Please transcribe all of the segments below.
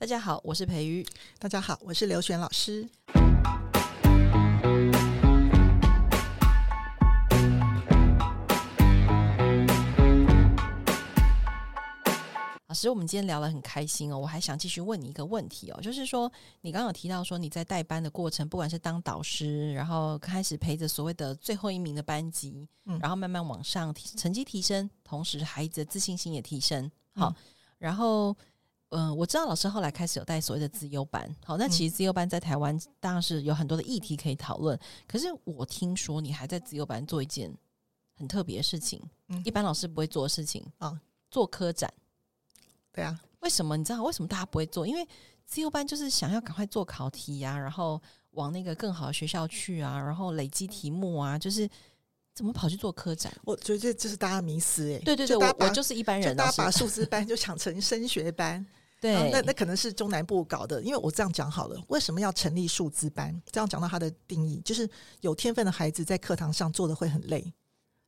大家好，我是培瑜。大家好，我是刘璇老师。老师，我们今天聊得很开心哦，我还想继续问你一个问题哦，就是说，你刚刚有提到说你在带班的过程，不管是当导师，然后开始陪着所谓的最后一名的班级，嗯，然后慢慢往上提，成绩提升，同时孩子的自信心也提升，好，嗯，然后。嗯、呃，我知道老师后来开始有带所谓的资优班，好，那其实资优班在台湾当然是有很多的议题可以讨论。可是我听说你还在资优班做一件很特别的事情，嗯，一般老师不会做的事情啊，做科展。对啊，为什么？你知道为什么大家不会做？因为资优班就是想要赶快做考题呀、啊，然后往那个更好的学校去啊，然后累积题目啊，就是怎么跑去做科展？我觉得这是大家迷思哎、欸。对对对，我我就是一般人，大家把数字班就想成升学班。对，那那可能是中南部搞的，因为我这样讲好了，为什么要成立数字班？这样讲到它的定义，就是有天分的孩子在课堂上做的会很累，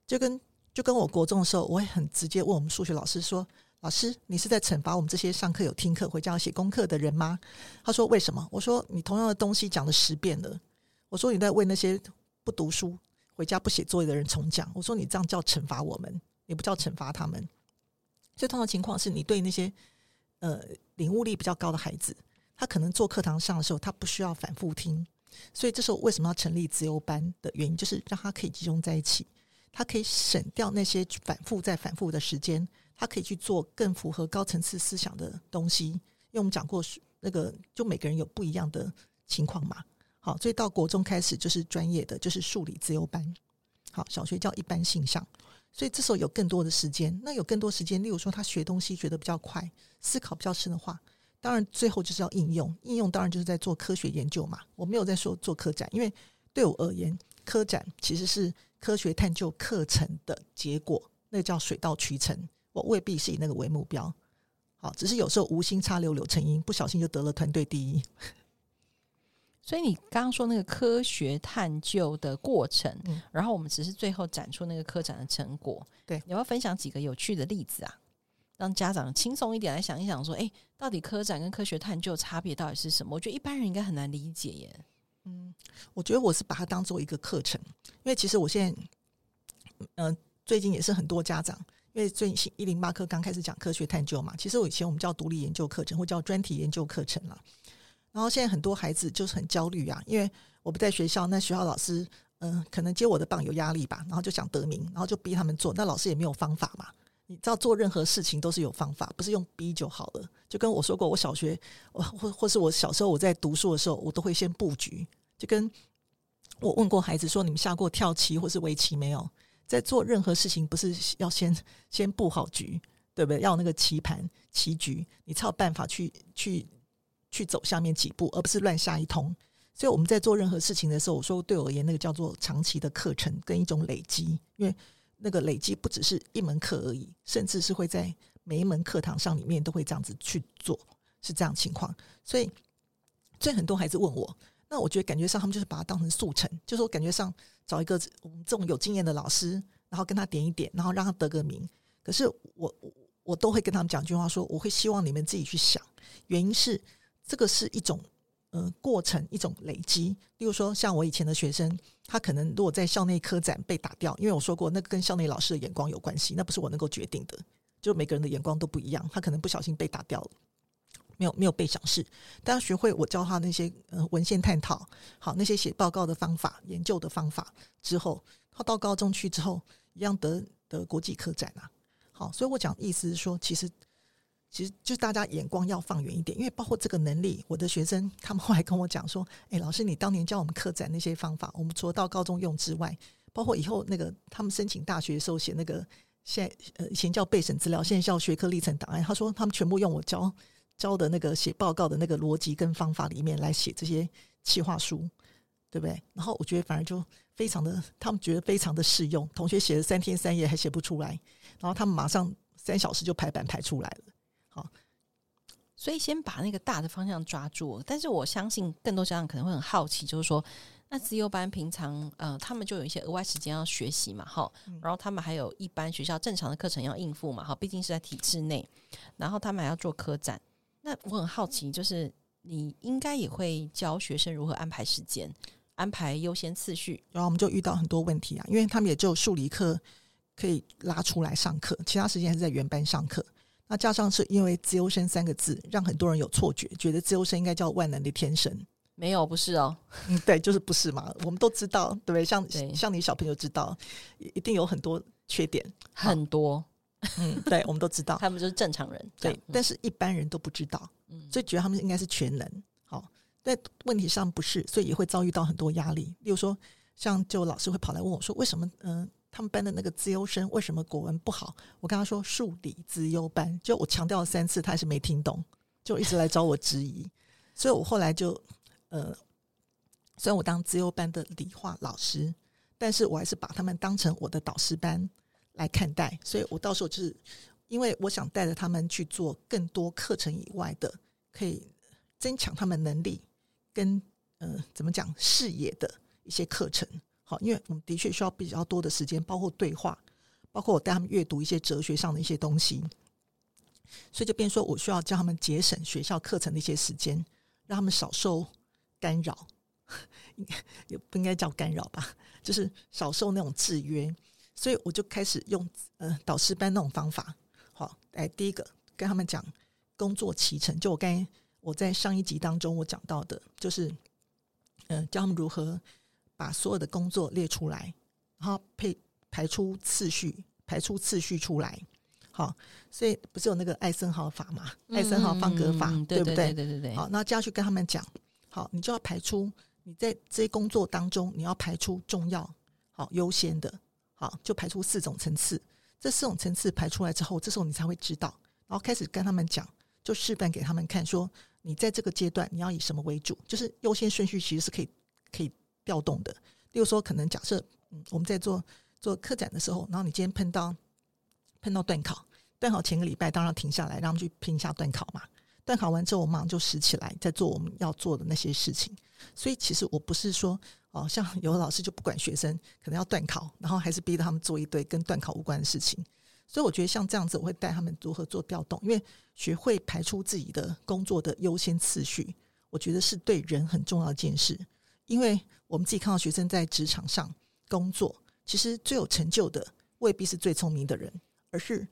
就跟就跟我国中的时候，我会很直接问我们数学老师说：“老师，你是在惩罚我们这些上课有听课、回家要写功课的人吗？”他说：“为什么？”我说：“你同样的东西讲了十遍了。”我说：“你在为那些不读书、回家不写作业的人重讲。”我说：“你这样叫惩罚我们，也不叫惩罚他们。”最通常情况是你对那些。呃，领悟力比较高的孩子，他可能做课堂上的时候，他不需要反复听，所以这时候为什么要成立自由班的原因，就是让他可以集中在一起，他可以省掉那些反复再反复的时间，他可以去做更符合高层次思想的东西。因为我们讲过，那个就每个人有不一样的情况嘛。好，所以到国中开始就是专业的，就是数理自由班。好，小学叫一般性上。所以这时候有更多的时间，那有更多时间，例如说他学东西学得比较快，思考比较深的话，当然最后就是要应用，应用当然就是在做科学研究嘛。我没有在说做科展，因为对我而言，科展其实是科学探究课程的结果，那叫水到渠成。我未必是以那个为目标，好，只是有时候无心插柳柳成荫，不小心就得了团队第一。所以你刚刚说那个科学探究的过程，嗯，然后我们只是最后展出那个科展的成果。对，你要不要分享几个有趣的例子啊？让家长轻松一点来想一想，说，哎，到底科展跟科学探究差别到底是什么？我觉得一般人应该很难理解耶。嗯，我觉得我是把它当做一个课程，因为其实我现在，嗯、呃，最近也是很多家长，因为最近一零八课刚开始讲科学探究嘛，其实我以前我们叫独立研究课程或叫专题研究课程了。然后现在很多孩子就是很焦虑啊，因为我不在学校，那学校老师嗯、可能接我的棒有压力吧，然后就想得名，然后就逼他们做，那老师也没有方法嘛。你知道做任何事情都是有方法，不是用逼就好了。就跟我说过，我小学或或是我小时候我在读书的时候，我都会先布局。就跟我问过孩子说，你们下过跳棋或是围棋没有？在做任何事情，不是要先先布好局，对不对？要那个棋盘棋局，你才有办法去去。去走下面几步，而不是乱下一通。所以我们在做任何事情的时候，我说对我而言，那个叫做长期的课程跟一种累积，因为那个累积不只是一门课而已，甚至是会在每一门课堂上里面都会这样子去做，是这样情况。所以，所以很多孩子问我，那我觉得感觉上他们就是把它当成速成，就是我感觉上找一个我们这种有经验的老师，然后跟他点一点，然后让他得个名。可是我我都会跟他们讲一句话说，说我会希望你们自己去想，原因是。这个是一种呃过程，一种累积。例如说，像我以前的学生，他可能如果在校内科展被打掉，因为我说过，那跟校内老师的眼光有关系，那不是我能够决定的。就每个人的眼光都不一样，他可能不小心被打掉了，没有没有被赏识。但要学会我教他那些呃文献探讨，好那些写报告的方法、研究的方法之后，他到高中去之后，一样得得国际科展啊。好，所以我讲意思是说，其实。其实就大家眼光要放远一点，因为包括这个能力，我的学生他们后来跟我讲说：“哎，老师，你当年教我们课展那些方法，我们除了到高中用之外，包括以后那个他们申请大学的时候写那个现在呃以前叫备审资料，现在叫学科历程档案。他说他们全部用我教教的那个写报告的那个逻辑跟方法里面来写这些企划书，对不对？然后我觉得反而就非常的，他们觉得非常的适用。同学写了三天三夜还写不出来，然后他们马上三小时就排版排出来了。”好，所以先把那个大的方向抓住。但是我相信更多家长可能会很好奇，就是说，那自由班平常呃，他们就有一些额外时间要学习嘛，哈，然后他们还有一般学校正常的课程要应付嘛，哈，毕竟是在体制内，然后他们还要做科展。那我很好奇，就是你应该也会教学生如何安排时间，安排优先次序。然后我们就遇到很多问题啊，因为他们也就数理课可以拉出来上课，其他时间还是在原班上课。那加上是因为自由身三个字，让很多人有错觉，觉得自由身应该叫万能的天神。没有，不是哦。嗯，对，就是不是嘛？我们都知道，对不对？像对像你小朋友知道，一定有很多缺点，很多。嗯，对，我们都知道，他们就是正常人。对，但是一般人都不知道，嗯，所以觉得他们应该是全能。好，但问题上不是，所以也会遭遇到很多压力。例如说，像就老师会跑来问我说：“为什么？嗯、呃，他们班的那个资优生为什么国文不好？”我跟他说：“数理资优班。”就我强调了三次，他还是没听懂，就一直来找我质疑。所以我后来就。呃，虽然我当资优班的理化老师，但是我还是把他们当成我的导师班来看待。所以我到时候就是，因为我想带着他们去做更多课程以外的，可以增强他们能力跟呃怎么讲视野的一些课程。好，因为我们的确需要比较多的时间，包括对话，包括我带他们阅读一些哲学上的一些东西。所以就变说，我需要教他们节省学校课程的一些时间，让他们少受。干扰，也不应该叫干扰吧，就是少受那种制约，所以我就开始用呃导师班那种方法，好，来第一个跟他们讲工作期程，就我刚才我在上一集当中我讲到的，就是嗯、呃、教他们如何把所有的工作列出来，然后配排出次序，排出次序出来，好，所以不是有那个艾森豪法嘛，嗯、艾森豪方格法，嗯、对不对？对对对对。好，那就要去跟他们讲。好，你就要排出你在这些工作当中，你要排出重要、好优先的，好，就排出四种层次。这四种层次排出来之后，这时候你才会知道，然后开始跟他们讲，就示范给他们看，说你在这个阶段你要以什么为主，就是优先顺序其实是可以可以调动的。例如说，可能假设嗯我们在做做课展的时候，然后你今天碰到碰到段考，段考前个礼拜当然停下来，让他们去拼一下段考嘛。段考完之后，我马上就拾起来，在做我们要做的那些事情。所以，其实我不是说哦，像有的老师就不管学生可能要段考，然后还是逼着他们做一堆跟段考无关的事情。所以，我觉得像这样子，我会带他们如何做调动，因为学会排出自己的工作的优先次序，我觉得是对人很重要的一件事。因为我们自己看到学生在职场上工作，其实最有成就的未必是最聪明的人，而是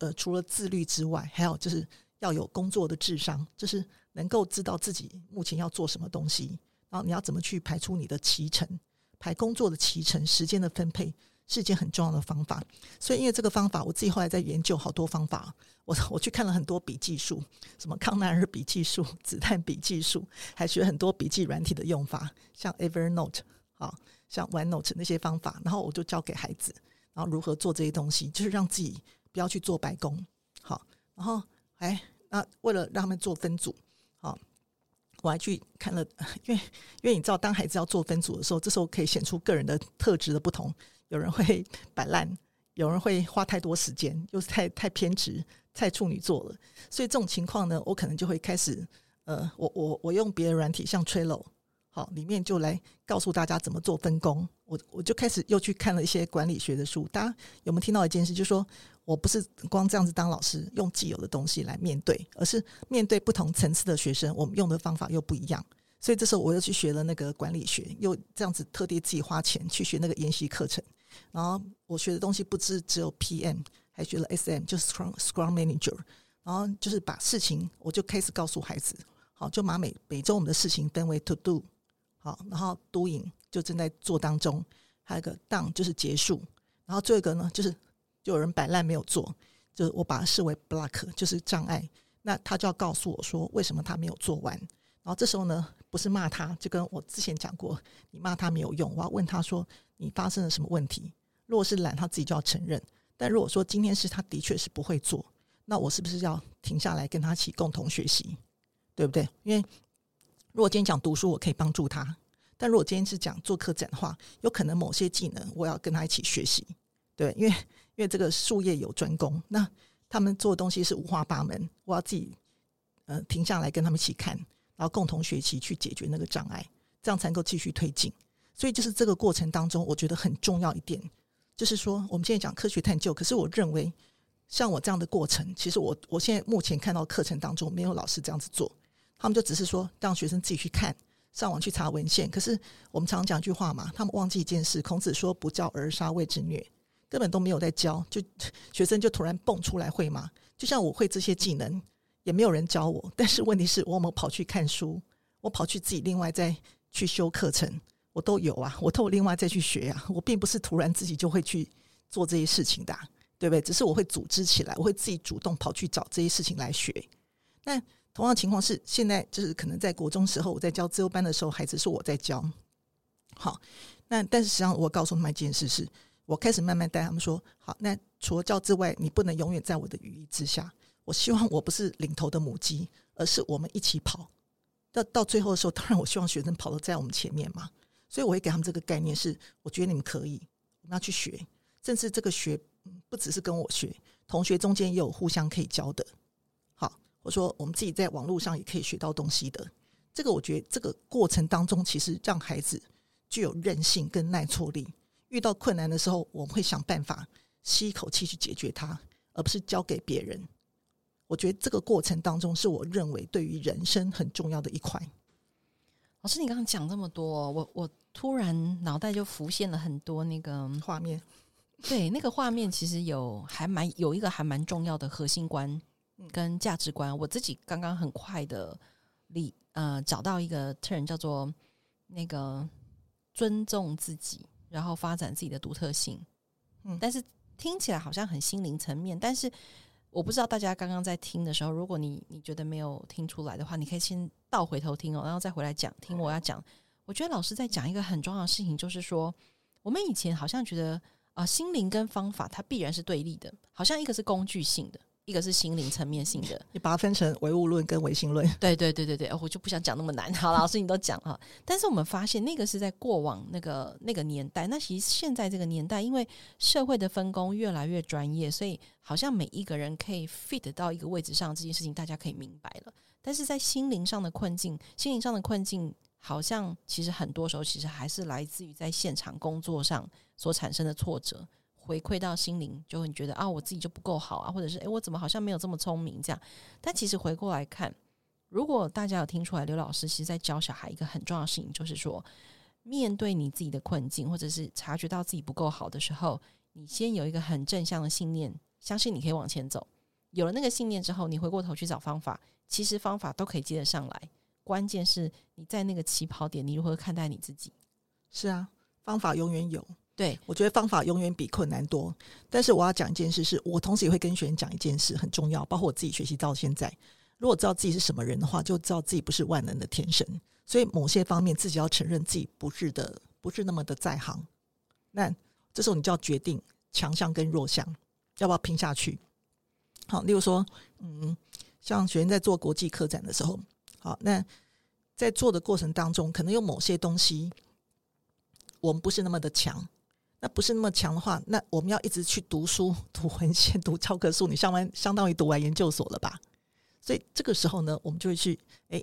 呃，除了自律之外，还有就是。要有工作的智商，就是能够知道自己目前要做什么东西，然后你要怎么去排出你的骑程，排工作的骑程，时间的分配是一件很重要的方法。所以，因为这个方法，我自己后来在研究好多方法，我我去看了很多笔记术，什么康奈尔笔记术、子弹笔记术，还学很多笔记软体的用法，像 Evernote，好，像 OneNote 那些方法，然后我就教给孩子，然后如何做这些东西，就是让自己不要去做白工，好，然后哎。那为了让他们做分组，好，我还去看了，因为因为你知道，当孩子要做分组的时候，这时候可以显出个人的特质的不同。有人会 摆烂，有人会花太多时间，又是太太偏执、太处女座了。所以这种情况呢，我可能就会开始，呃，我我我用别的软体，像 Trello，好，里面就来告诉大家怎么做分工。我我就开始又去看了一些管理学的书。大家有没有听到一件事，就是说，我不是光这样子当老师，用既有的东西来面对，而是面对不同层次的学生，我们用的方法又不一样。所以这时候我又去学了那个管理学，又这样子特地自己花钱去学那个研习课程。然后我学的东西不只只有 PM，还学了 SM，就是 Scrum Scrum Manager。然后就是把事情，我就开始告诉孩子，好，就把每每周我们的事情分为 To Do，好，然后 Doing 就正在做当中，还有一个 Done 就是结束，然后最后一个呢就是。就有人摆烂没有做，就是我把它视为 block，就是障碍。那他就要告诉我说，为什么他没有做完。然后这时候呢，不是骂他，就跟我之前讲过，你骂他没有用。我要问他说，你发生了什么问题？如果是懒，他自己就要承认。但如果说今天是他的确是不会做，那我是不是要停下来跟他一起共同学习？对不对？因为如果今天讲读书，我可以帮助他；但如果今天是讲做课展的话，有可能某些技能我要跟他一起学习。对，因为。因为这个术业有专攻，那他们做的东西是五花八门，我要自己呃停下来跟他们一起看，然后共同学习去解决那个障碍，这样才能够继续推进。所以就是这个过程当中，我觉得很重要一点，就是说我们现在讲科学探究，可是我认为像我这样的过程，其实我我现在目前看到课程当中没有老师这样子做，他们就只是说让学生自己去看，上网去查文献。可是我们常讲一句话嘛，他们忘记一件事，孔子说“不教而杀谓之虐”，根本都没有在教，就学生就突然蹦出来会吗？就像我会这些技能，也没有人教我。但是问题是我有没有跑去看书，我跑去自己另外再去修课程，我都有啊，我都有另外再去学啊，我并不是突然自己就会去做这些事情的。对不对？只是我会组织起来，我会自己主动跑去找这些事情来学。那同样情况是，现在就是可能在国中时候，我在教自由班的时候，孩子是我在教。好，那但是实际上我告诉他们一件事是，我开始慢慢带他们说，好，那除了教之外，你不能永远在我的羽翼之下。我希望我不是领头的母鸡，而是我们一起跑。到到最后的时候，当然我希望学生跑得在我们前面嘛。所以我会给他们这个概念是，我觉得你们可以，我们要去学，甚至这个学。不只是跟我学，同学中间也有互相可以教的。好，我说我们自己在网络上也可以学到东西的。这个我觉得这个过程当中，其实让孩子具有韧性跟耐挫力。遇到困难的时候，我们会想办法吸一口气去解决它，而不是交给别人。我觉得这个过程当中，是我认为对于人生很重要的一块。老师，你刚刚讲这么多，我我突然脑袋就浮现了很多那个画面。对，那个画面其实有还蛮有一个还蛮重要的核心观跟价值观。我自己刚刚很快的理呃找到一个 turn 叫做那个尊重自己，然后发展自己的独特性。嗯，但是听起来好像很心灵层面，但是我不知道大家刚刚在听的时候，如果你你觉得没有听出来的话，你可以先倒回头听哦，然后再回来讲听我要讲。我觉得老师在讲一个很重要的事情，就是说我们以前好像觉得。啊，心灵跟方法它必然是对立的，好像一个是工具性的，一个是心灵层面性的。你把它分成唯物论跟唯心论。对对对对对，我就不想讲那么难。好，老师你都讲哈。但是我们发现那个是在过往那个那个年代，那其实现在这个年代，因为社会的分工越来越专业，所以好像每一个人可以 fit 到一个位置上，这件事情大家可以明白了。但是在心灵上的困境，心灵上的困境。好像其实很多时候，其实还是来自于在现场工作上所产生的挫折，回馈到心灵，就会觉得啊，我自己就不够好啊，或者是诶，我怎么好像没有这么聪明这样。但其实回过来看，如果大家有听出来，刘老师其实在教小孩一个很重要的事情，就是说，面对你自己的困境，或者是察觉到自己不够好的时候，你先有一个很正向的信念，相信你可以往前走。有了那个信念之后，你回过头去找方法，其实方法都可以接得上来。关键是你在那个起跑点，你如何看待你自己？是啊，方法永远有。对，我觉得方法永远比困难多。但是我要讲一件事是，是我同时也会跟学员讲一件事，很重要。包括我自己学习到现在，如果知道自己是什么人的话，就知道自己不是万能的天神。所以某些方面，自己要承认自己不是的，不是那么的在行。那这时候你就要决定强项跟弱项，要不要拼下去？好，例如说，嗯，像学员在做国际科展的时候。好，那在做的过程当中，可能有某些东西我们不是那么的强。那不是那么强的话，那我们要一直去读书、读文献、读教科书，你上完相当于读完研究所了吧？所以这个时候呢，我们就会去，哎，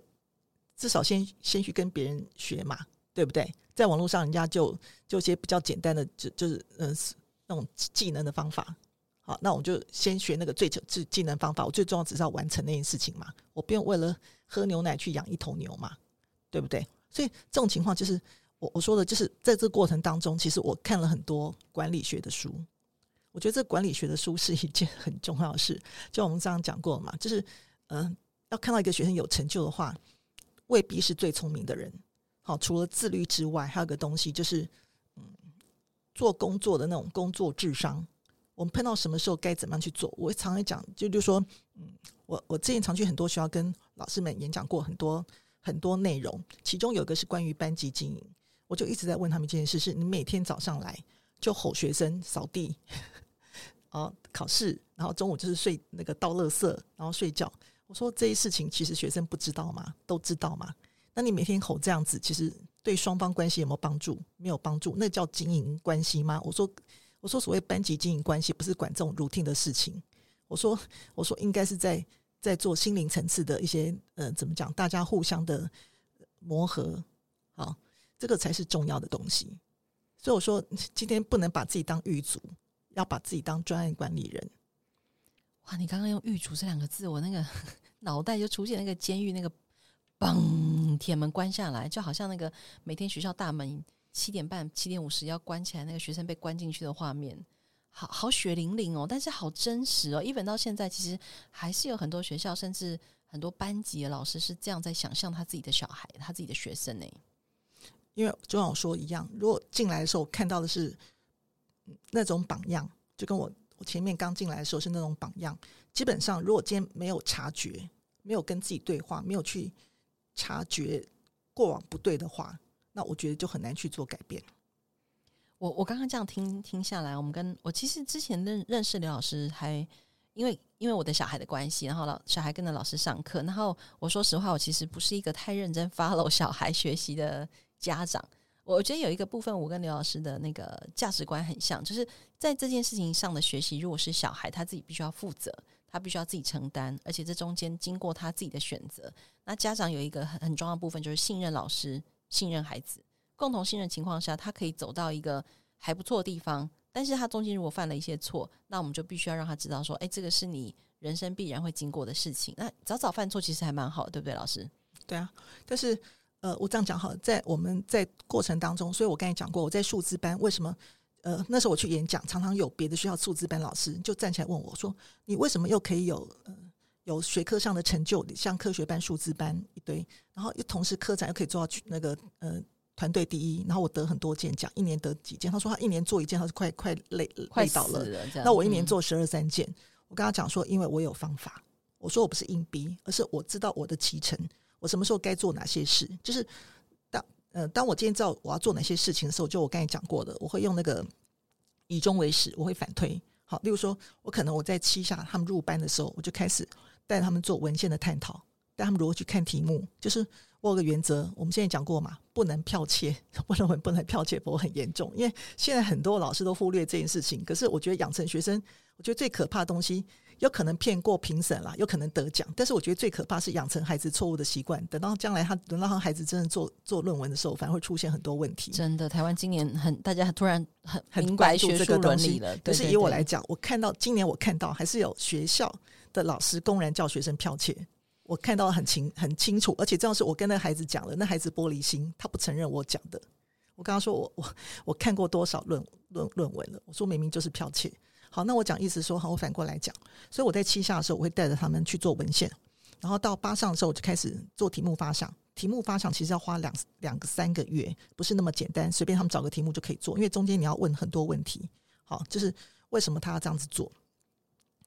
至少先先去跟别人学嘛，对不对？在网络上，人家就就一些比较简单的，就就是嗯、那种技能的方法。好，那我就先学那个最最技能方法。我最重要只是要完成那件事情嘛，我不用为了喝牛奶去养一头牛嘛，对不对？所以这种情况就是我我说的，就是在这个过程当中，其实我看了很多管理学的书。我觉得这管理学的书是一件很重要的事。就我们刚刚讲过嘛，就是嗯、要看到一个学生有成就的话，未必是最聪明的人。好，除了自律之外，还有个东西就是嗯，做工作的那种工作智商。我们碰到什么时候该怎么样去做？我常常讲，就就说，嗯，我我之前常去很多学校跟老师们演讲过很多很多内容，其中有一个是关于班级经营，我就一直在问他们一件事：是你每天早上来就吼学生扫地，啊，考试，然后中午就是睡那个倒垃圾，然后睡觉。我说这些事情其实学生不知道吗？都知道吗？那你每天吼这样子，其实对双方关系有没有帮助？没有帮助，那叫经营关系吗？我说。我说所谓班级经营关系，不是管这种 routine 的事情。我说，我说应该是在在做心灵层次的一些，呃，怎么讲？大家互相的磨合，好，这个才是重要的东西。所以我说，今天不能把自己当狱卒，要把自己当专案管理人。哇，你刚刚用“狱卒”这两个字，我那个脑袋就出现那个监狱那个嘣，铁门关下来，就好像那个每天学校大门七点半、七点五十要关起来，那个学生被关进去的画面，好好血淋淋哦，但是好真实哦。even 到现在，其实还是有很多学校，甚至很多班级的老师是这样在想象他自己的小孩、他自己的学生呢。因为就像我说一样，如果进来的时候看到的是那种榜样，就跟我我前面刚进来的时候是那种榜样。基本上，如果今天没有察觉，没有跟自己对话，没有去察觉过往不对的话，那我觉得就很难去做改变。我我刚刚这样听听下来，我们跟我其实之前认认识刘老师还，还因为因为我的小孩的关系，然后老小孩跟着老师上课，然后我说实话，我其实不是一个太认真 follow 小孩学习的。家长，我觉得有一个部分，我跟刘老师的那个价值观很像，就是在这件事情上的学习，如果是小孩，他自己必须要负责，他必须要自己承担，而且这中间经过他自己的选择。那家长有一个很很重要的部分，就是信任老师，信任孩子，共同信任情况下，他可以走到一个还不错的地方。但是他中间如果犯了一些错，那我们就必须要让他知道说，哎，这个是你人生必然会经过的事情。那早早犯错其实还蛮好，对不对，老师？对啊，但是。呃，我这样讲好，在我们在过程当中，所以我刚才讲过，我在数字班为什么？呃，那时候我去演讲，常常有别的学校数字班老师就站起来问我说：“你为什么又可以有有学科上的成就，像科学班、数字班一堆，然后又同时科展又可以做到那个呃团队第一，然后我得很多件奖，一年得几件？他说他一年做一件，他是快快累快累倒了。那我一年做十二三件，我跟他讲说，因为我有方法，我说我不是硬逼，而是我知道我的期程。”我什么时候该做哪些事？就是当呃，当我今天知道我要做哪些事情的时候，就我刚才讲过的，我会用那个以终为始，我会反推。好，例如说，我可能我在七下他们入班的时候，我就开始带他们做文献的探讨，带他们如何去看题目。就是我有个原则，我们现在讲过嘛，不能剽窃，不能不能剽窃，不会很严重。因为现在很多老师都忽略这件事情，可是我觉得养成学生，我觉得最可怕的东西。有可能骗过评审啦，有可能得奖，但是我觉得最可怕是养成孩子错误的习惯，等到将来他等到他孩子真的做做论文的时候，反而会出现很多问题。真的，台湾今年很大家突然很很关注这个东西了。可是以我来讲，我看到今年我看到还是有学校的老师公然叫学生剽窃，我看到很清很清楚，而且这样是我跟那孩子讲了，那孩子玻璃心，他不承认我讲的。我刚刚说我我我看过多少论论论文了，我说明明就是剽窃。好，那我讲意思说，好，我反过来讲，所以我在七下的时候，我会带着他们去做文献，然后到八上的时候，我就开始做题目发想。题目发想其实要花两两个三个月，不是那么简单，随便他们找个题目就可以做，因为中间你要问很多问题。好，就是为什么他要这样子做？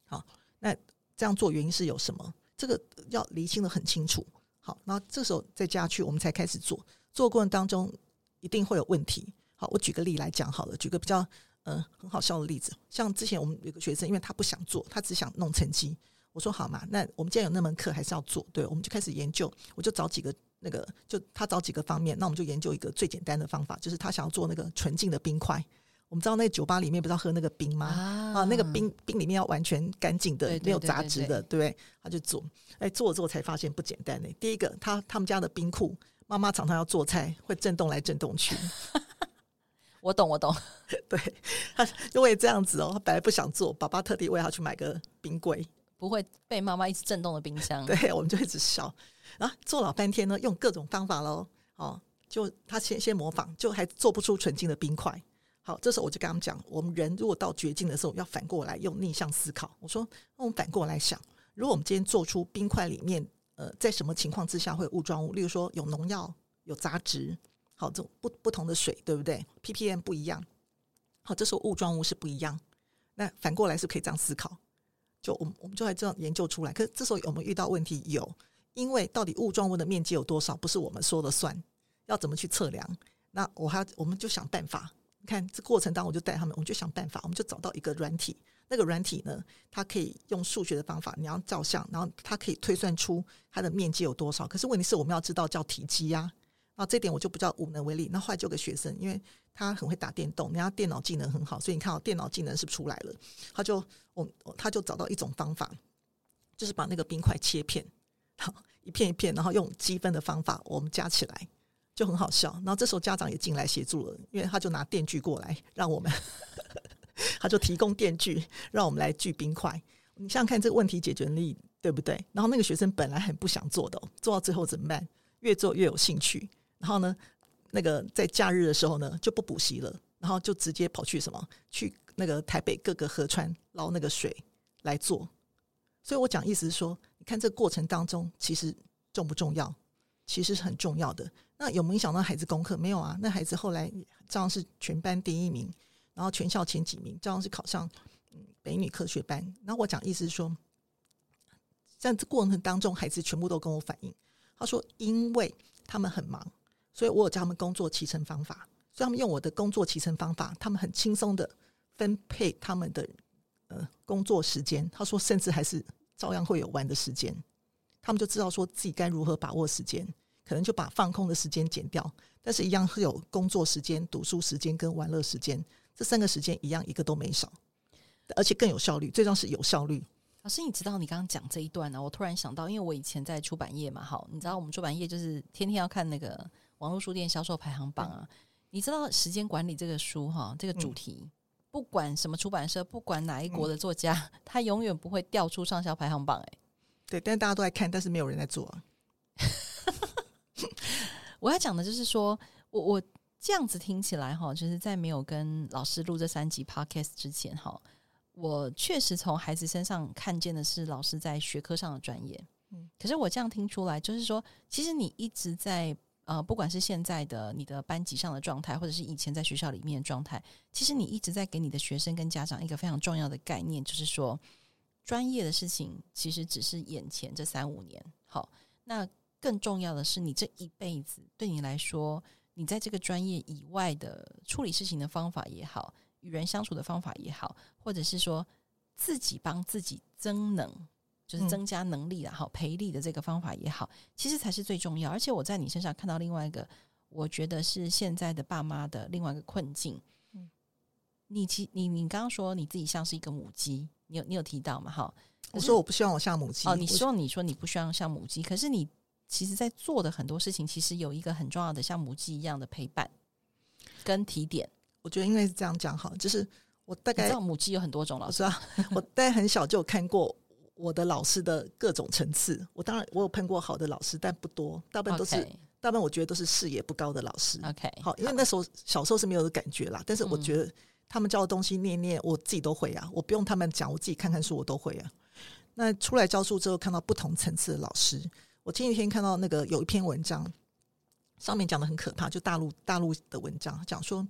好，那这样做原因是有什么？这个要厘清得很清楚。好，那这时候再加去，我们才开始做。做过程当中一定会有问题。好，我举个例来讲好了，举个比较。嗯、很好笑的例子，像之前我们有个学生，因为他不想做，他只想弄成绩。我说好嘛，那我们既然有那门课，还是要做。对，我们就开始研究。我就找几个那个，就他找几个方面，那我们就研究一个最简单的方法，就是他想要做那个纯净的冰块。我们知道那个酒吧里面不是要喝那个冰吗？啊，啊，那个冰冰里面要完全干净的，没有杂质的，对不对？他就做，哎，做了之后才发现不简单呢。第一个，他他们家的冰库，妈妈常常要做菜，会震动来震动去。我懂，我懂。对，他因为这样子哦，他本来不想做，爸爸特地为他去买个冰柜，不会被妈妈一直震动的冰箱。对，我们就一直笑。然后做老半天呢，用各种方法喽。哦，就他先先模仿，就还做不出纯净的冰块。好，这时候我就跟他们讲，我们人如果到绝境的时候，要反过来用逆向思考。我说，那我们反过来想，如果我们今天做出冰块里面，呃，在什么情况之下会有误状物？例如说有农药、有杂质。好，这种不不同的水，对不对？ppm 不一样。好，这时候雾状物是不一样。那反过来是可以这样思考，就我们我们就来这样研究出来。可是这时候我们遇到问题？有，因为到底雾状物的面积有多少，不是我们说了算，要怎么去测量？那我还要我们就想办法。你看这过程当中，我就带他们，我们就想办法，我们就找到一个软体。那个软体呢，它可以用数学的方法，你要照相，然后它可以推算出它的面积有多少。可是问题是我们要知道叫体积呀。啊，这点我就不叫无能为力。那后来就有个学生，因为他很会打电动，人家电脑技能很好，所以你看，电脑技能是不是出来了？他就我他就找到一种方法，就是把那个冰块切片，好一片一片，然后用积分的方法，我们加起来就很好笑。然后这时候家长也进来协助了，因为他就拿电锯过来让我们，他就提供电锯让我们来锯冰块。你想想看，这个问题解决力对不对？然后那个学生本来很不想做的，做到最后怎么办？越做越有兴趣。然后呢，那个在假日的时候呢，就不补习了，然后就直接跑去什么？去那个台北各个河川捞那个水来做。所以我讲意思是说，你看这个过程当中，其实重不重要？其实是很重要的。那有没有影响到孩子功课？没有啊。那孩子后来照样是全班第一名，然后全校前几名，照样是考上嗯北女科学班。那我讲意思是说，在这过程当中，孩子全部都跟我反映，他说，因为他们很忙，所以我有教他们工作期程方法，所以他们用我的工作期程方法，他们很轻松的分配他们的呃工作时间。他说，甚至还是照样会有玩的时间。他们就知道说自己该如何把握时间，可能就把放空的时间减掉，但是一样会有工作时间、读书时间跟玩乐时间，这三个时间一样一个都没少，而且更有效率，最重要是有效率。老师，你知道你刚刚讲这一段呢、啊？我突然想到，因为我以前在出版业嘛，好，你知道我们出版业就是天天要看那个网络书店销售排行榜啊。你知道时间管理这个书哈，这个主题，嗯、不管什么出版社，不管哪一国的作家，嗯、他永远不会掉出畅销排行榜、欸，哎。对，但是大家都在看，但是没有人在做啊。我要讲的就是说，我我这样子听起来哈，就是在没有跟老师录这三集 podcast 之前哈，我确实从孩子身上看见的是老师在学科上的专业。嗯，可是我这样听出来，就是说，其实你一直在呃，不管是现在的你的班级上的状态，或者是以前在学校里面的状态，其实你一直在给你的学生跟家长一个非常重要的概念，就是说。专业的事情其实只是眼前这三五年，好，那更重要的是你这一辈子，对你来说，你在这个专业以外的处理事情的方法也好，与人相处的方法也好，或者是说自己帮自己增能，就是增加能力然后培力的这个方法也好，其实才是最重要。而且我在你身上看到另外一个，我觉得是现在的爸妈的另外一个困境。嗯，你其你你刚刚说你自己像是一个母鸡。你有你有提到嘛？哈，我说我不希望我像母鸡。哦，你希望你说你不希望像母鸡，可是你其实，在做的很多事情，其实有一个很重要的像母鸡一样的陪伴跟提点。我觉得应该是这样讲哈，就是我大概知道母鸡有很多种老师啊，我大概很小就有看过我的老师的各种层次。我当然我有碰过好的老师，但不多，大部分都是.大部分我觉得都是视野不高的老师。OK，好，因为那时候小时候是没有的感觉啦，但是我觉得。嗯他们教的东西念念，我自己都会啊！我不用他们讲，我自己看看书，我都会啊。那出来教书之后，看到不同层次的老师，我前几天看到那个有一篇文章，上面讲的很可怕，就大陆大陆的文章讲说，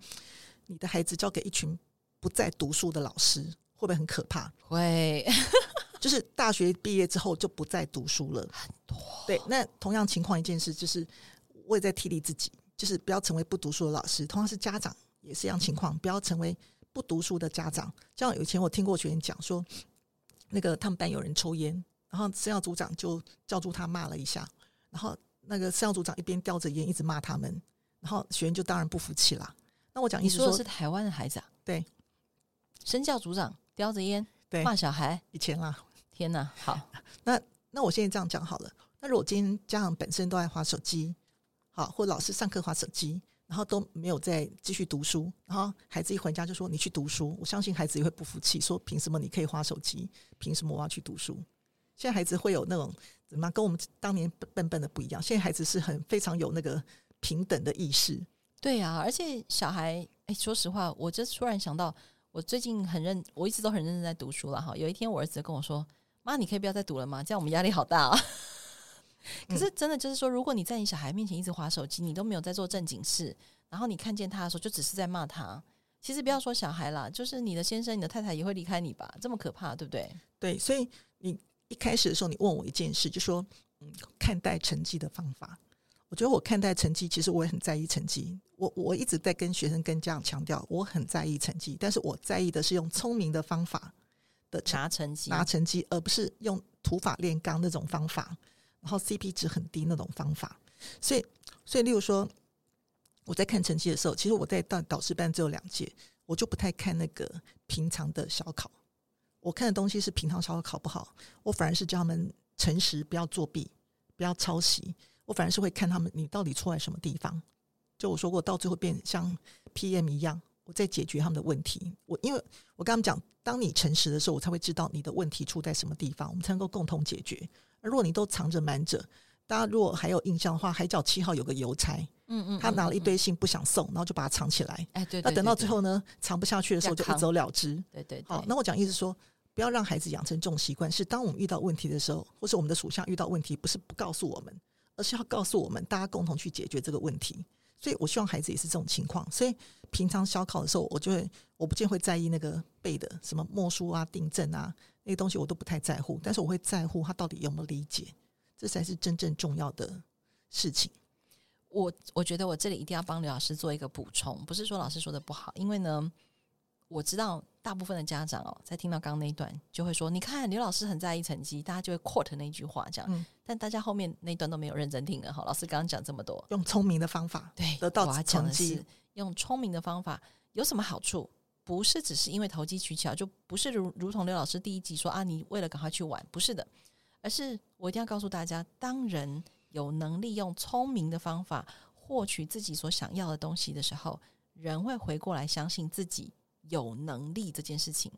你的孩子交给一群不再读书的老师，会不会很可怕？会，就是大学毕业之后就不再读书了。很多对，那同样情况一件事，就是我也在替励自己，就是不要成为不读书的老师。同样是家长，也是一样情况，不要成为。不读书的家长，像以前我听过学员讲说，那个他们班有人抽烟，然后生教组长就叫住他骂了一下，然后那个生教组长一边叼着烟一直骂他们，然后学员就当然不服气啦。那我讲意思说，说的是台湾的孩子啊？对，生教组长叼着烟对骂小孩，以前啦，天哪！好，那那我现在这样讲好了。那如果今天家长本身都爱滑手机，好，或老师上课滑手机。然后都没有再继续读书，然后孩子一回家就说：“你去读书。”我相信孩子也会不服气，说：“凭什么你可以花手机？凭什么我要去读书？”现在孩子会有那种怎么跟我们当年笨笨的不一样？现在孩子是很非常有那个平等的意识。对啊，而且小孩，哎，说实话，我就突然想到，我最近很认，我一直都很认真在读书了哈。有一天，我儿子跟我说：“妈，你可以不要再读了吗？这样我们压力好大啊。”可是真的就是说，如果你在你小孩面前一直划手机，你都没有在做正经事，然后你看见他的时候就只是在骂他，其实不要说小孩啦，就是你的先生、你的太太也会离开你吧？这么可怕，对不对？对，所以你一开始的时候，你问我一件事，就说嗯，看待成绩的方法。我觉得我看待成绩，其实我也很在意成绩。我我一直在跟学生跟家长强调，我很在意成绩，但是我在意的是用聪明的方法的拿成绩，拿成绩，而不是用土法炼钢那种方法。然后 CP 值很低那种方法，所以所以例如说我在看成绩的时候，其实我在导导师班只有两届，我就不太看那个平常的小考。我看的东西是平常小考考不好，我反而是教他们诚实，不要作弊，不要抄袭。我反而是会看他们你到底错在什么地方。就我说过，到最后变像 PM 一样，我在解决他们的问题。我因为我跟他们讲，当你诚实的时候，我才会知道你的问题出在什么地方，我们才能够共同解决。而如果你都藏着瞒着，大家如果还有印象的话，海角七号有个邮差，嗯嗯，他拿了一堆信不想送，然后就把它藏起来。哎，对，那等到最后呢，藏不下去的时候就一走了之。对对，好，那我讲意思说，不要让孩子养成这种习惯，是当我们遇到问题的时候，或是我们的属下遇到问题，不是不告诉我们，而是要告诉我们，大家共同去解决这个问题。所以我希望孩子也是这种情况。所以平常小考的时候，我就会我不见会在意那个背的什么默书啊、订正啊那些东西，我都不太在乎。但是我会在乎他到底有没有理解，这才是真正重要的事情。我我觉得我这里一定要帮刘老师做一个补充，不是说老师说的不好，因为呢。我知道大部分的家长哦，在听到刚刚那一段，就会说：“你看刘老师很在意成绩，大家就会 quote 那句话这样。嗯”但大家后面那一段都没有认真听了哈。老师刚刚讲这么多，用聪明的方法对得到成绩，用聪明的方法有什么好处？不是只是因为投机取巧，就不是如如同刘老师第一集说啊，你为了赶快去玩，不是的，而是我一定要告诉大家，当人有能力用聪明的方法获取自己所想要的东西的时候，人会回过来相信自己。有能力这件事情，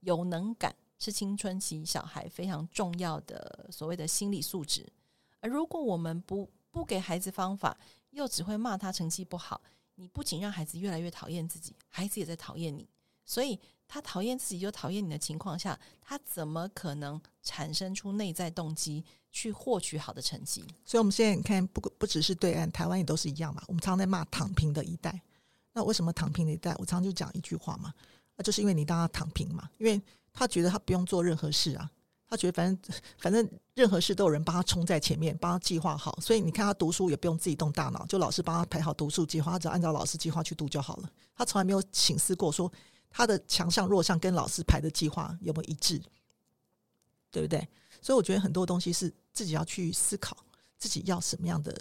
有能感是青春期小孩非常重要的所谓的心理素质。而如果我们不不给孩子方法，又只会骂他成绩不好，你不仅让孩子越来越讨厌自己，孩子也在讨厌你。所以他讨厌自己又讨厌你的情况下，他怎么可能产生出内在动机去获取好的成绩？所以，我们现在你看，不不只是对岸，台湾也都是一样嘛。我们常常在骂躺平的一代。那为什么躺平的一代？我常常就讲一句话嘛，那就是因为你当他躺平嘛，因为他觉得他不用做任何事啊，他觉得反正反正任何事都有人帮他冲在前面，帮他计划好，所以你看他读书也不用自己动大脑，就老师帮他排好读书计划，他只要按照老师计划去读就好了。他从来没有省思过说他的强项弱项跟老师排的计划有没有一致，对不对？所以我觉得很多东西是自己要去思考，自己要什么样的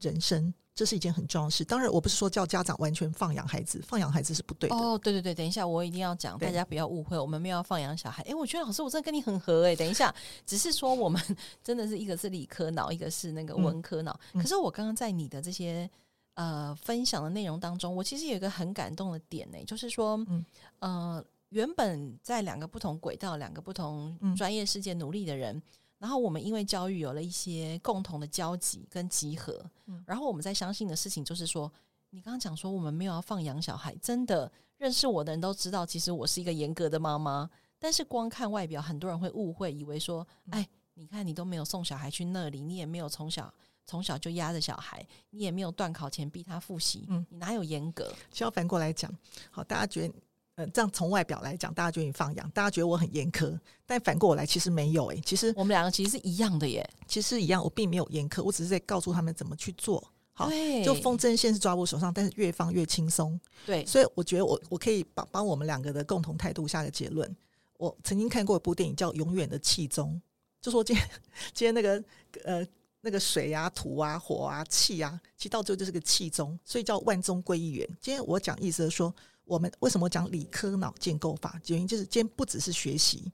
人生。这是一件很重要的事。当然，我不是说叫家长完全放养孩子，放养孩子是不对的。哦，对对对，等一下，我一定要讲，大家不要误会，我们没有要放养小孩。诶，我觉得老师，我真的跟你很合诶。等一下，只是说我们 真的是一个是理科脑，一个是那个文科脑。嗯、可是我刚刚在你的这些呃分享的内容当中，我其实有一个很感动的点呢，就是说，嗯、呃，原本在两个不同轨道、两个不同专业世界努力的人。嗯然后我们因为教育有了一些共同的交集跟集合，嗯，然后我们在相信的事情就是说，你刚刚讲说我们没有要放养小孩，真的认识我的人都知道，其实我是一个严格的妈妈。但是光看外表，很多人会误会，以为说，哎，你看你都没有送小孩去那里，你也没有从小从小就压着小孩，你也没有断考前逼他复习，嗯，你哪有严格？相反过来讲，好，大家觉得。嗯，这样从外表来讲，大家觉得你放养，大家觉得我很严苛，但反过来其实没有诶、欸，其实我们两个其实是一样的耶，其实一样，我并没有严苛，我只是在告诉他们怎么去做。好，就风筝线是抓我手上，但是越放越轻松。对，所以我觉得我我可以帮帮我们两个的共同态度下个结论。我曾经看过一部电影叫《永远的气宗》，就说今天 今天那个呃那个水啊、土啊、火啊、气啊，其实到最后就是个气宗，所以叫万宗归一元。今天我讲意思是说。我们为什么讲理科脑建构法？原因就是今天不只是学习，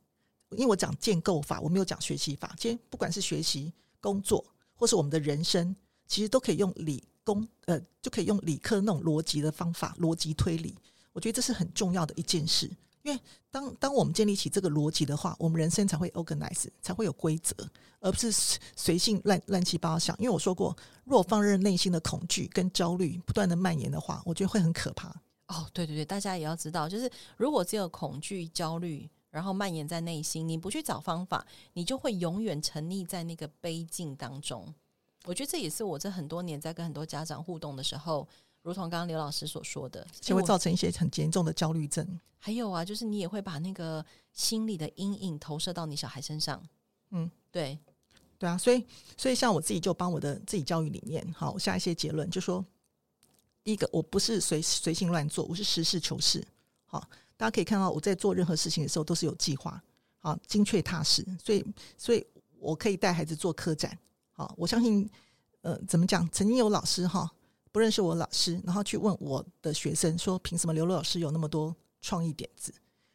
因为我讲建构法，我没有讲学习法。今天不管是学习、工作，或是我们的人生，其实都可以用理工呃，就可以用理科那种逻辑的方法，逻辑推理。我觉得这是很重要的一件事，因为当当我们建立起这个逻辑的话，我们人生才会 organize，才会有规则，而不是随性乱乱七八糟想。因为我说过，若放任内心的恐惧跟焦虑不断的蔓延的话，我觉得会很可怕。哦，对对对，大家也要知道，就是如果只有恐惧、焦虑，然后蔓延在内心，你不去找方法，你就会永远沉溺在那个悲境当中。我觉得这也是我这很多年在跟很多家长互动的时候，如同刚刚刘老师所说的，就会造成一些很严重的焦虑症。还有啊，就是你也会把那个心理的阴影投射到你小孩身上。嗯，对，对啊，所以所以像我自己就帮我的自己教育理念，好下一些结论，就说。第一个，我不是随随性乱做，我是实事求是。好，大家可以看到我在做任何事情的时候都是有计划，好，精确踏实。所以，所以我可以带孩子做科展。好，我相信，呃，怎么讲？曾经有老师哈不认识我老师，然后去问我的学生说：“凭什么刘老师有那么多创意点子？”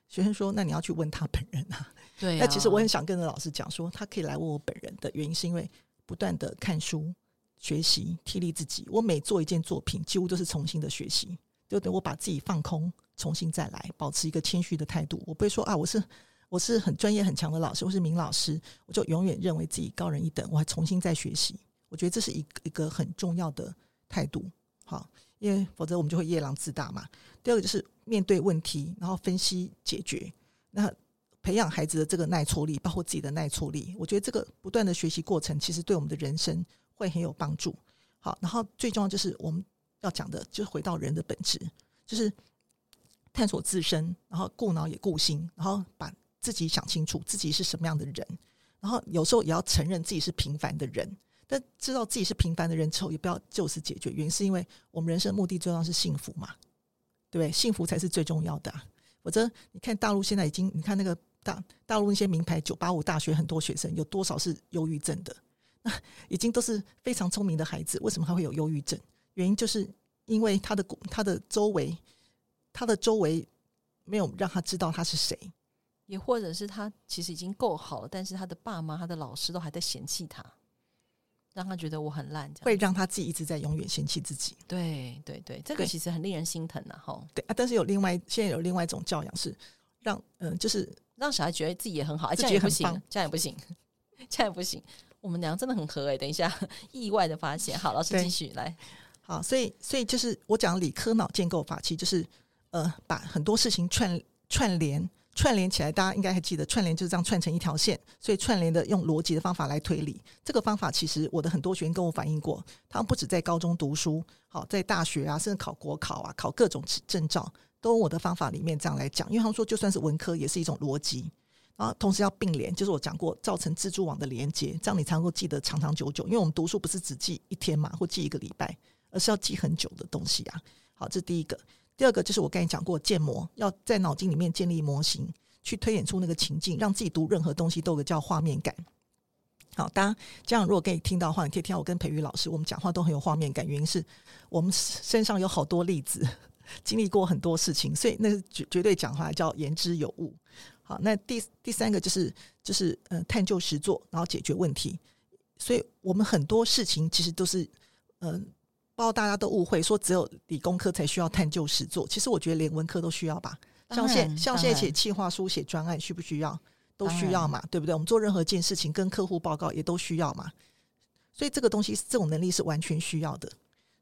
学生说：“那你要去问他本人啊。”对啊。那其实我很想跟着老师讲说，他可以来问我本人的原因，是因为不断的看书。学习，替力自己。我每做一件作品，几乎都是重新的学习。就等我把自己放空，重新再来，保持一个谦虚的态度。我不会说啊，我是我是很专业很强的老师，我是名老师，我就永远认为自己高人一等，我还重新再学习。我觉得这是一个一个很重要的态度。好，因为否则我们就会夜郎自大嘛。第二个就是面对问题，然后分析解决。那培养孩子的这个耐挫力，包括自己的耐挫力，我觉得这个不断的学习过程，其实对我们的人生会很有帮助。好，然后最重要就是我们要讲的，就是回到人的本质，就是探索自身，然后顾脑也顾心，然后把自己想清楚自己是什么样的人，然后有时候也要承认自己是平凡的人。但知道自己是平凡的人之后，也不要就此解决。原因是因为我们人生目的最重要是幸福嘛，对不对？幸福才是最重要的。否则，你看大陆现在已经，你看那个。大大陆那些名牌九八五大学很多学生有多少是忧郁症的？那 已经都是非常聪明的孩子，为什么还会有忧郁症？原因就是因为他的他的周围，他的周围没有让他知道他是谁，也或者是他其实已经够好了，但是他的爸妈、他的老师都还在嫌弃他，让他觉得我很烂，会让他自己一直在永远嫌弃自己。对对对，这个其实很令人心疼的哈。对啊，但是有另外现在有另外一种教养是让嗯、呃，就是。让小孩觉得自己也很好，这样也不行，这样也不行，这样也不行。我们俩真的很合哎、欸，等一下，意外的发现。好，老师继续来。好，所以所以就是我讲理科脑建构法，其实就是呃，把很多事情串串联串联起来。大家应该还记得，串联就是这样串成一条线。所以串联的用逻辑的方法来推理，这个方法其实我的很多学员跟我反映过，他们不止在高中读书，好，在大学啊，甚至考国考啊，考各种证照。都用我的方法里面这样来讲，因为他们说就算是文科也是一种逻辑，然后同时要并联，就是我讲过造成蜘蛛网的连接，这样你才能够记得长长久久。因为我们读书不是只记一天嘛，或记一个礼拜，而是要记很久的东西啊。好，这是第一个。第二个就是我刚才讲过建模，要在脑筋里面建立模型，去推演出那个情境，让自己读任何东西都有个叫画面感。好，当然这样如果可以听到的话，你可以听到我跟培育老师我们讲话都很有画面感，原因是我们身上有好多例子。经历过很多事情，所以那绝绝对讲话叫言之有物。好，那第第三个就是就是呃探究实作，然后解决问题。所以我们很多事情其实都是嗯、不知道大家都误会说只有理工科才需要探究实作，其实我觉得连文科都需要吧。像现像现在写企划书、写专案需不需要？都需要嘛，对不对？我们做任何一件事情跟客户报告也都需要嘛。所以这个东西这种能力是完全需要的。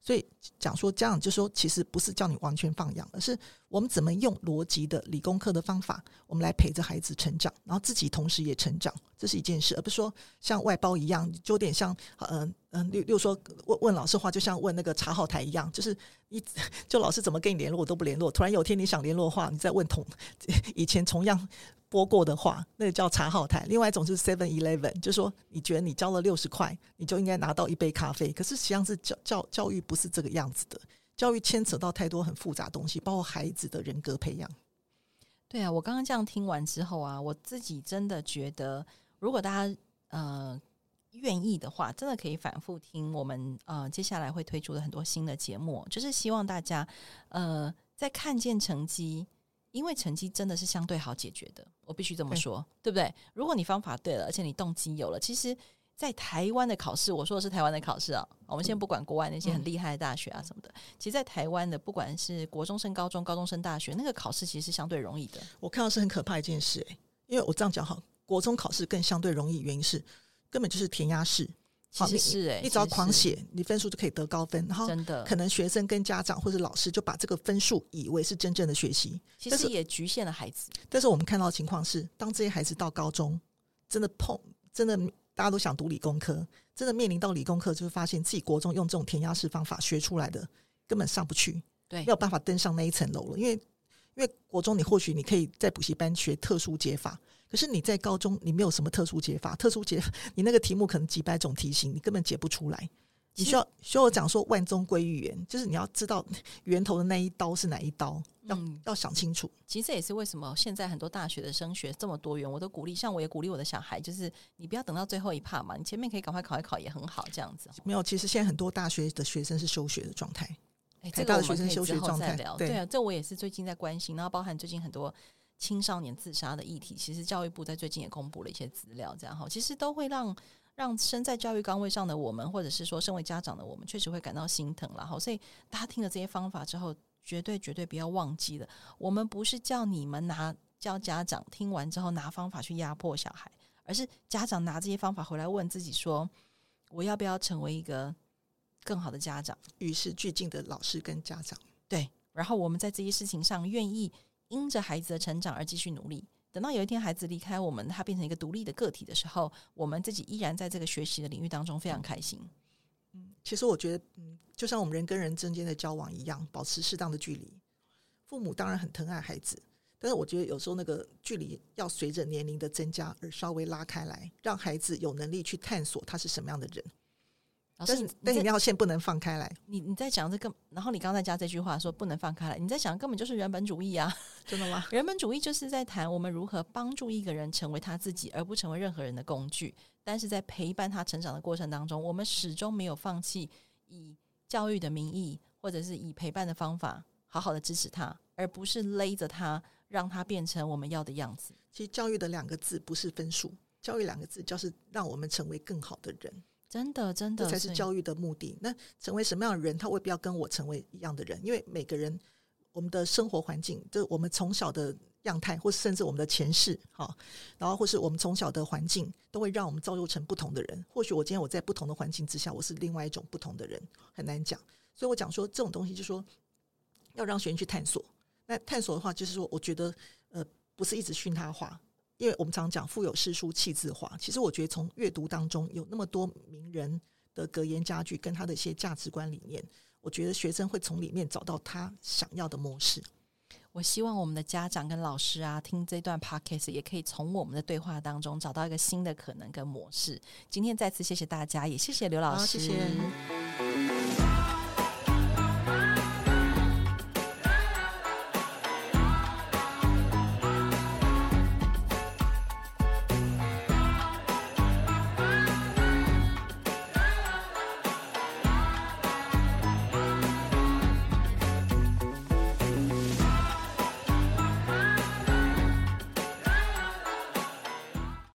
所以讲说这样，就说其实不是叫你完全放养，而是我们怎么用逻辑的理工科的方法，我们来陪着孩子成长，然后自己同时也成长，这是一件事，而不是说像外包一样，就有点像嗯嗯，例如说问问老师话，就像问那个查号台一样，就是一就老师怎么跟你联络我都不联络，突然有天你想联络的话，你再问同 以前同样。播过的话，那个叫查号台。另外一种是 Seven Eleven，就说你觉得你交了六十块，你就应该拿到一杯咖啡。可是实际上是教教教育不是这个样子的，教育牵扯到太多很复杂东西，包括孩子的人格培养。对啊，我刚刚这样听完之后啊，我自己真的觉得，如果大家呃愿意的话，真的可以反复听我们呃接下来会推出的很多新的节目，就是希望大家呃在看见成绩。因为成绩真的是相对好解决的，我必须这么说，对，对不对？如果你方法对了，而且你动机有了，其实，在台湾的考试，我说的是台湾的考试啊，我们先不管国外那些很厉害的大学啊什么的，其实，在台湾的不管是国中升高中、高中升大学，那个考试其实是相对容易的。我看到是很可怕一件事，诶，因为我这样讲哈，国中考试更相对容易，原因是根本就是填鸭式。其实是哎、欸，你只要狂写，你分数就可以得高分。然后真的，可能学生跟家长或者老师就把这个分数以为是真正的学习，其实也局限了孩子。但是我们看到的情况是，当这些孩子到高中，真的碰，真的大家都想读理工科，真的面临到理工科，就会发现自己国中用这种填鸭式方法学出来的根本上不去，对，没有办法登上那一层楼了。因为，因为国中你或许你可以在补习班学特殊解法。可是你在高中，你没有什么特殊解法，特殊解法，你那个题目可能几百种题型，你根本解不出来。你需要需要我讲说万中归一元，就是你要知道源头的那一刀是哪一刀，要、嗯、要想清楚。其实这也是为什么现在很多大学的升学这么多元，我都鼓励，像我也鼓励我的小孩，就是你不要等到最后一趴嘛，你前面可以赶快考一考也很好，这样子。没有，其实现在很多大学的学生是休学的状态，哎，这个我们可以之后再聊。对啊，这我也是最近在关心，然后包含最近很多。青少年自杀的议题，其实教育部在最近也公布了一些资料，这样哈，其实都会让让身在教育岗位上的我们，或者是说身为家长的我们，确实会感到心疼了哈。所以大家听了这些方法之后，绝对绝对不要忘记了，我们不是叫你们拿教家长听完之后拿方法去压迫小孩，而是家长拿这些方法回来问自己说：我要不要成为一个更好的家长？与时俱进的老师跟家长。对，然后我们在这些事情上愿意因着孩子的成长而继续努力。等到有一天孩子离开我们，他变成一个独立的个体的时候，我们自己依然在这个学习的领域当中非常开心。嗯，其实我觉得，嗯，就像我们人跟人之间的交往一样，保持适当的距离。父母当然很疼爱孩子，但是我觉得有时候那个距离要随着年龄的增加而稍微拉开来，让孩子有能力去探索他是什么样的人。但是，但是你要线不能放开来。你你在讲这个，然后你刚才加这句话说不能放开来，你在讲根本就是人本主义啊！真的吗？人本主义就是在谈我们如何帮助一个人成为他自己，而不成为任何人的工具。但是在陪伴他成长的过程当中，我们始终没有放弃以教育的名义，或者是以陪伴的方法，好好的支持他，而不是勒着他，让他变成我们要的样子。其实教育的两个字不是分数，教育两个字就是让我们成为更好的人。真的，真的，这才是教育的目的。那成为什么样的人，他未必要跟我成为一样的人，因为每个人我们的生活环境，就我们从小的样态，或甚至我们的前世，哈，然后或是我们从小的环境，都会让我们造就成不同的人。或许我今天我在不同的环境之下，我是另外一种不同的人，很难讲。所以我讲说这种东西，就是说要让学生去探索。那探索的话，就是说，我觉得呃，不是一直训他画。因为我们常讲“腹有诗书气自华”，其实我觉得从阅读当中有那么多名人的格言佳句，跟他的一些价值观理念，我觉得学生会从里面找到他想要的模式。我希望我们的家长跟老师啊，听这段 podcast 也可以从我们的对话当中找到一个新的可能跟模式。今天再次谢谢大家，也谢谢刘老师。谢谢。